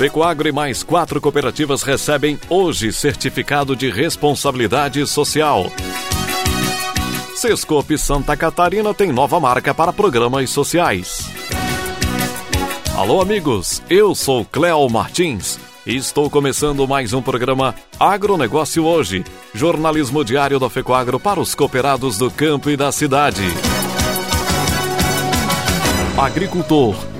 Pecoagro e mais quatro cooperativas recebem hoje certificado de responsabilidade social. Sescope Santa Catarina tem nova marca para programas sociais. Alô, amigos, eu sou Cléo Martins e estou começando mais um programa Agronegócio Hoje, jornalismo diário da Fecoagro para os cooperados do campo e da cidade. Agricultor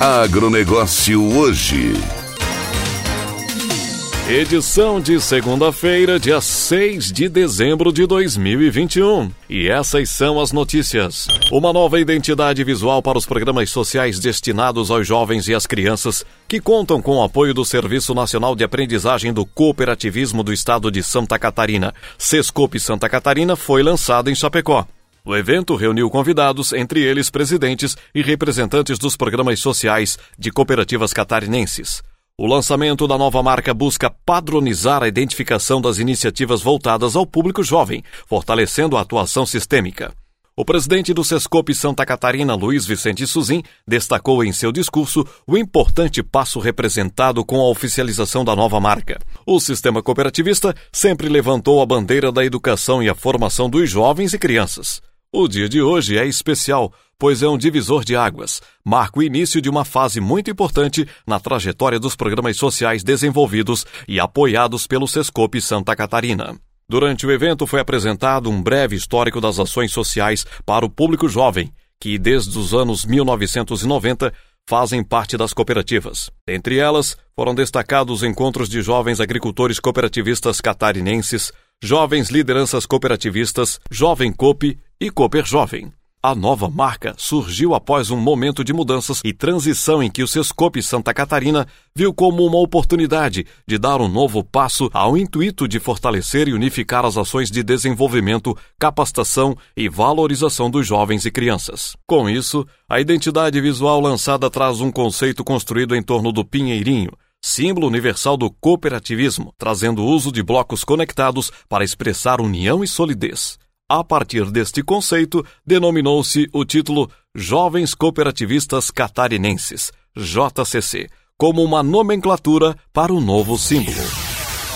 Agronegócio hoje. Edição de segunda-feira, dia 6 de dezembro de 2021. E essas são as notícias. Uma nova identidade visual para os programas sociais destinados aos jovens e às crianças, que contam com o apoio do Serviço Nacional de Aprendizagem do Cooperativismo do Estado de Santa Catarina, Sescope Santa Catarina, foi lançado em Chapecó. O evento reuniu convidados, entre eles presidentes e representantes dos programas sociais de cooperativas catarinenses. O lançamento da nova marca busca padronizar a identificação das iniciativas voltadas ao público jovem, fortalecendo a atuação sistêmica. O presidente do Sescope Santa Catarina, Luiz Vicente Suzin, destacou em seu discurso o importante passo representado com a oficialização da nova marca. O sistema cooperativista sempre levantou a bandeira da educação e a formação dos jovens e crianças. O dia de hoje é especial, pois é um divisor de águas. Marca o início de uma fase muito importante na trajetória dos programas sociais desenvolvidos e apoiados pelo Sescope Santa Catarina. Durante o evento foi apresentado um breve histórico das ações sociais para o público jovem, que desde os anos 1990 fazem parte das cooperativas. Entre elas, foram destacados encontros de jovens agricultores cooperativistas catarinenses, jovens lideranças cooperativistas, Jovem Coop e Cooper Jovem. A nova marca surgiu após um momento de mudanças e transição em que o Sescope Santa Catarina viu como uma oportunidade de dar um novo passo ao intuito de fortalecer e unificar as ações de desenvolvimento, capacitação e valorização dos jovens e crianças. Com isso, a identidade visual lançada traz um conceito construído em torno do pinheirinho, símbolo universal do cooperativismo, trazendo o uso de blocos conectados para expressar união e solidez. A partir deste conceito, denominou-se o título Jovens Cooperativistas Catarinenses, JCC, como uma nomenclatura para o novo símbolo.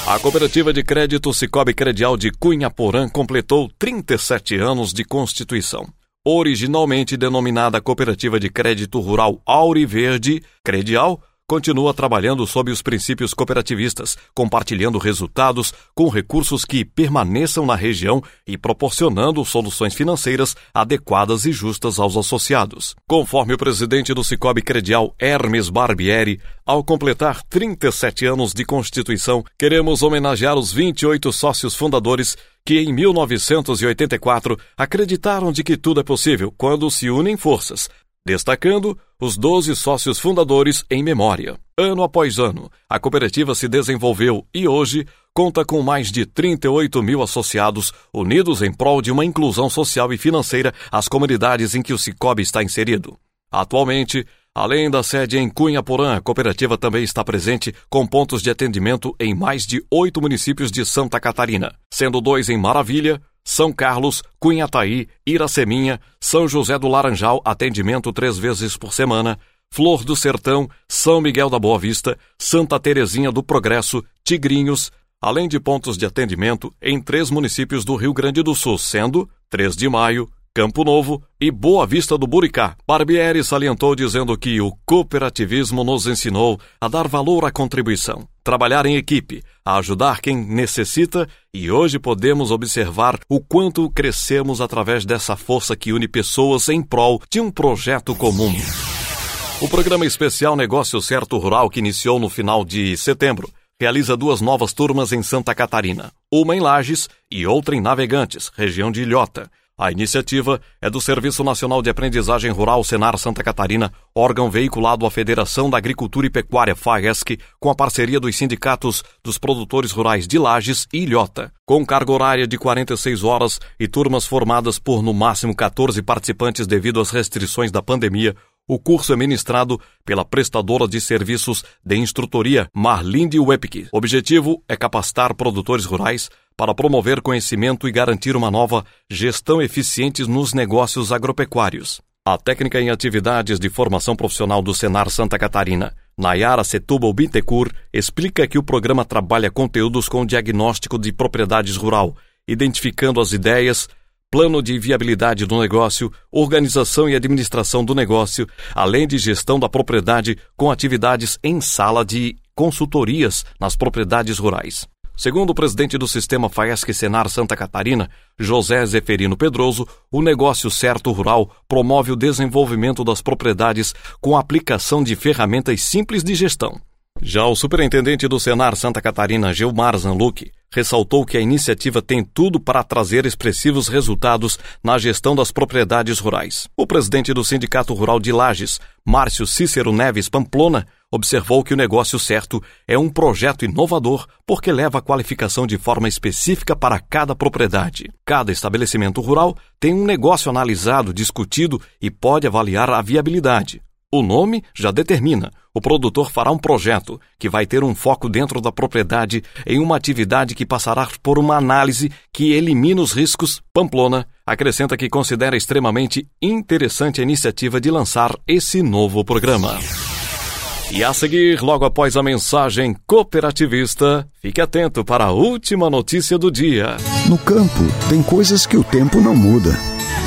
A cooperativa de crédito Cicobi Credial de Cunha Porã completou 37 anos de constituição. Originalmente denominada Cooperativa de Crédito Rural Auriverde Credial, continua trabalhando sob os princípios cooperativistas, compartilhando resultados com recursos que permaneçam na região e proporcionando soluções financeiras adequadas e justas aos associados. Conforme o presidente do Cicobi Credial, Hermes Barbieri, ao completar 37 anos de constituição, queremos homenagear os 28 sócios fundadores que em 1984 acreditaram de que tudo é possível quando se unem forças, destacando os 12 sócios fundadores em memória. Ano após ano, a cooperativa se desenvolveu e hoje conta com mais de 38 mil associados unidos em prol de uma inclusão social e financeira às comunidades em que o Cicobi está inserido. Atualmente, além da sede em Cunha Porã, a cooperativa também está presente com pontos de atendimento em mais de oito municípios de Santa Catarina, sendo dois em Maravilha, São Carlos, Cunhataí, Iraceminha, São José do Laranjal, atendimento três vezes por semana, Flor do Sertão, São Miguel da Boa Vista, Santa Terezinha do Progresso, Tigrinhos, além de pontos de atendimento em três municípios do Rio Grande do Sul, sendo 3 de Maio, Campo Novo e Boa Vista do Buricá. Barbieri salientou dizendo que o cooperativismo nos ensinou a dar valor à contribuição, trabalhar em equipe, a ajudar quem necessita e hoje podemos observar o quanto crescemos através dessa força que une pessoas em prol de um projeto comum. O programa especial Negócio Certo Rural, que iniciou no final de setembro, realiza duas novas turmas em Santa Catarina, uma em Lages e outra em Navegantes, região de Ilhota. A iniciativa é do Serviço Nacional de Aprendizagem Rural Senar Santa Catarina, órgão veiculado à Federação da Agricultura e Pecuária FAESC, com a parceria dos sindicatos dos produtores rurais de Lages e Ilhota. Com carga horária de 46 horas e turmas formadas por no máximo 14 participantes devido às restrições da pandemia, o curso é ministrado pela prestadora de serviços de instrutoria Marlinde Wepke. O objetivo é capacitar produtores rurais para promover conhecimento e garantir uma nova gestão eficiente nos negócios agropecuários. A técnica em atividades de formação profissional do Senar Santa Catarina, Nayara Setúbal Bittencourt, explica que o programa trabalha conteúdos com diagnóstico de propriedades rural, identificando as ideias, plano de viabilidade do negócio, organização e administração do negócio, além de gestão da propriedade com atividades em sala de consultorias nas propriedades rurais. Segundo o presidente do sistema FAESC Senar Santa Catarina, José Zeferino Pedroso, o negócio certo rural promove o desenvolvimento das propriedades com a aplicação de ferramentas simples de gestão. Já o superintendente do Senar Santa Catarina, Gilmar Zanluc, ressaltou que a iniciativa tem tudo para trazer expressivos resultados na gestão das propriedades rurais. O presidente do Sindicato Rural de Lages, Márcio Cícero Neves Pamplona, observou que o negócio certo é um projeto inovador porque leva a qualificação de forma específica para cada propriedade. Cada estabelecimento rural tem um negócio analisado, discutido e pode avaliar a viabilidade. O nome já determina. O produtor fará um projeto que vai ter um foco dentro da propriedade em uma atividade que passará por uma análise que elimina os riscos. Pamplona acrescenta que considera extremamente interessante a iniciativa de lançar esse novo programa. E a seguir, logo após a mensagem cooperativista, fique atento para a última notícia do dia. No campo, tem coisas que o tempo não muda,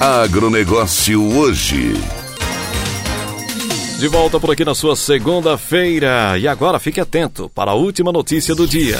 Agronegócio hoje. De volta por aqui na sua segunda-feira. E agora fique atento para a última notícia do dia.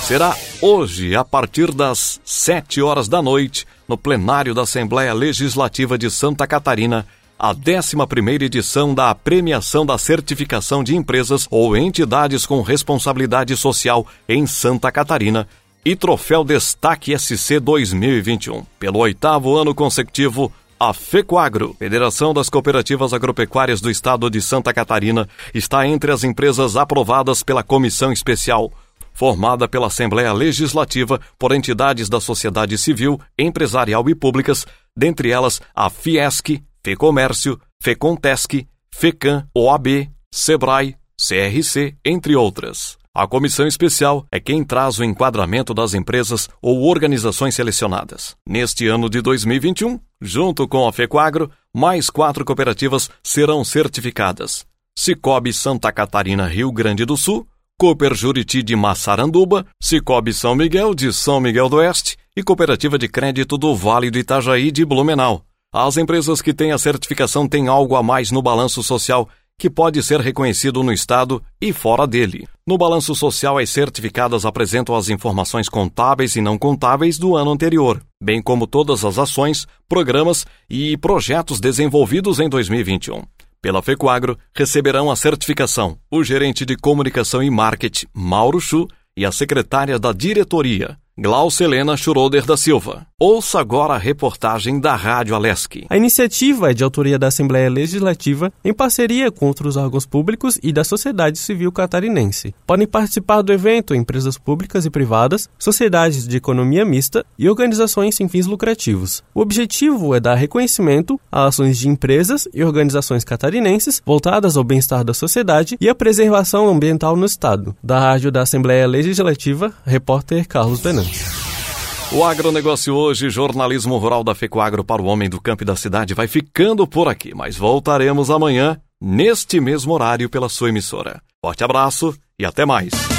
Será hoje, a partir das 7 horas da noite, no plenário da Assembleia Legislativa de Santa Catarina, a 11 edição da Premiação da Certificação de Empresas ou Entidades com Responsabilidade Social em Santa Catarina, e Troféu Destaque SC 2021. Pelo oitavo ano consecutivo, a FECOAGRO, Federação das Cooperativas Agropecuárias do Estado de Santa Catarina, está entre as empresas aprovadas pela Comissão Especial, formada pela Assembleia Legislativa por entidades da sociedade civil, empresarial e públicas, dentre elas a Fiesc, FEComércio, FEContesc, FECAM, OAB, SEBRAE, CRC, entre outras. A comissão especial é quem traz o enquadramento das empresas ou organizações selecionadas. Neste ano de 2021, junto com a FECOAGRO, mais quatro cooperativas serão certificadas. Cicobi Santa Catarina Rio Grande do Sul, Cooper Juriti de Massaranduba, Cicobi São Miguel de São Miguel do Oeste e Cooperativa de Crédito do Vale do Itajaí de Blumenau. As empresas que têm a certificação têm algo a mais no balanço social que pode ser reconhecido no Estado e fora dele. No balanço social, as certificadas apresentam as informações contábeis e não contábeis do ano anterior, bem como todas as ações, programas e projetos desenvolvidos em 2021. Pela Fecoagro, receberão a certificação o gerente de comunicação e marketing, Mauro Chu, e a secretária da diretoria, Glaucelena Schroeder da Silva. Ouça agora a reportagem da Rádio Alesc. A iniciativa é de autoria da Assembleia Legislativa em parceria com outros órgãos públicos e da sociedade civil catarinense. Podem participar do evento empresas públicas e privadas, sociedades de economia mista e organizações sem fins lucrativos. O objetivo é dar reconhecimento a ações de empresas e organizações catarinenses voltadas ao bem-estar da sociedade e à preservação ambiental no Estado. Da Rádio da Assembleia Legislativa, repórter Carlos Benan. O agronegócio hoje, jornalismo rural da Fecoagro para o homem do campo e da cidade, vai ficando por aqui, mas voltaremos amanhã, neste mesmo horário, pela sua emissora. Forte abraço e até mais.